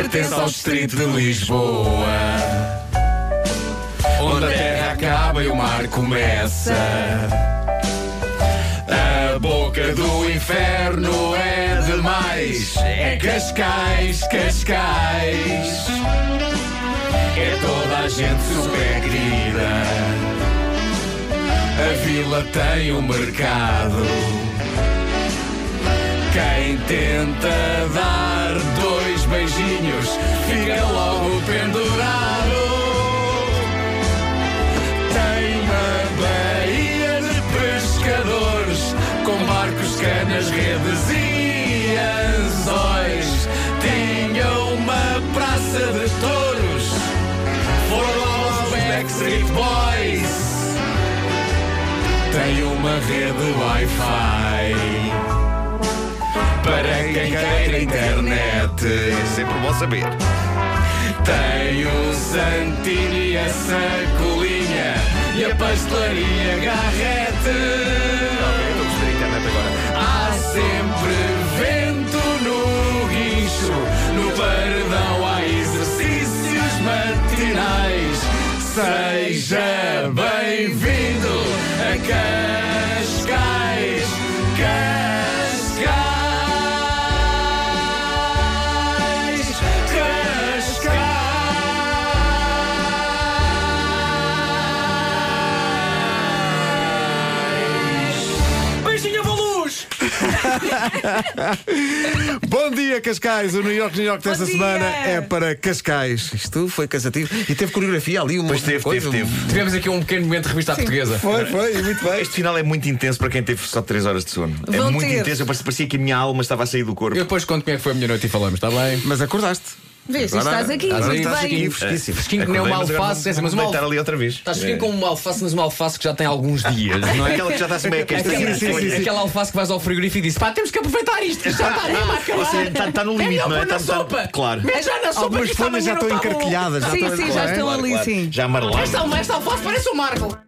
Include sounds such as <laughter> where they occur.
pertence ao distrito de Lisboa. Onde a terra acaba e o mar começa. A boca do inferno é demais. É Cascais, Cascais. É toda a gente super querida. A vila tem um mercado. Quem tenta dar fica logo pendurado. Tem uma baía de pescadores com barcos, canas, redes e anzóis. Tinha uma praça de touros. Foram os Backstreet Boys. Tem uma rede Wi-Fi. Para quem queira internet. É sempre bom saber. Tem o Santini, a sacolinha e a pastelaria Garrete. Estou a a internet agora. Há sempre vento no guincho, no paredão há exercícios matinais. Seja bem-vindo <laughs> Bom dia, Cascais. O New York, New York desta semana é para Cascais. Isto foi cansativo. E teve coreografia ali, uma Pois teve, coisa, teve, teve. Tivemos aqui um pequeno momento de revista à portuguesa. Foi, foi, muito bem. Este final é muito intenso para quem teve só 3 horas de sono. é Vão muito ter. intenso. Eu parecia, parecia que a minha alma estava a sair do corpo. Eu depois conto como é que foi a minha noite e falamos, está bem? Mas acordaste. Vês, estás aqui, estás muito estás bem. aqui. fresquíssimo. Fresquinho que nem uma mas alface, é assim, vou- mas vou uma deitar alface. ali outra vez. Estás fresquinho como uma alface, mas uma alface que já tem alguns dias, não é? Aquela que já está-se meio a Aquela, alface que vais ao frigorífico e dizes pá, temos que aproveitar isto, isto já está mesmo a acabar. Você está- está no É limite, não é? na Está- está- sopa. claro. É já na sopa Algumas que folhas já estão está encarquilhadas. Já Sim, sim, já estão ali, sim. Já amarelado. Esta, esta alface parece o Marco.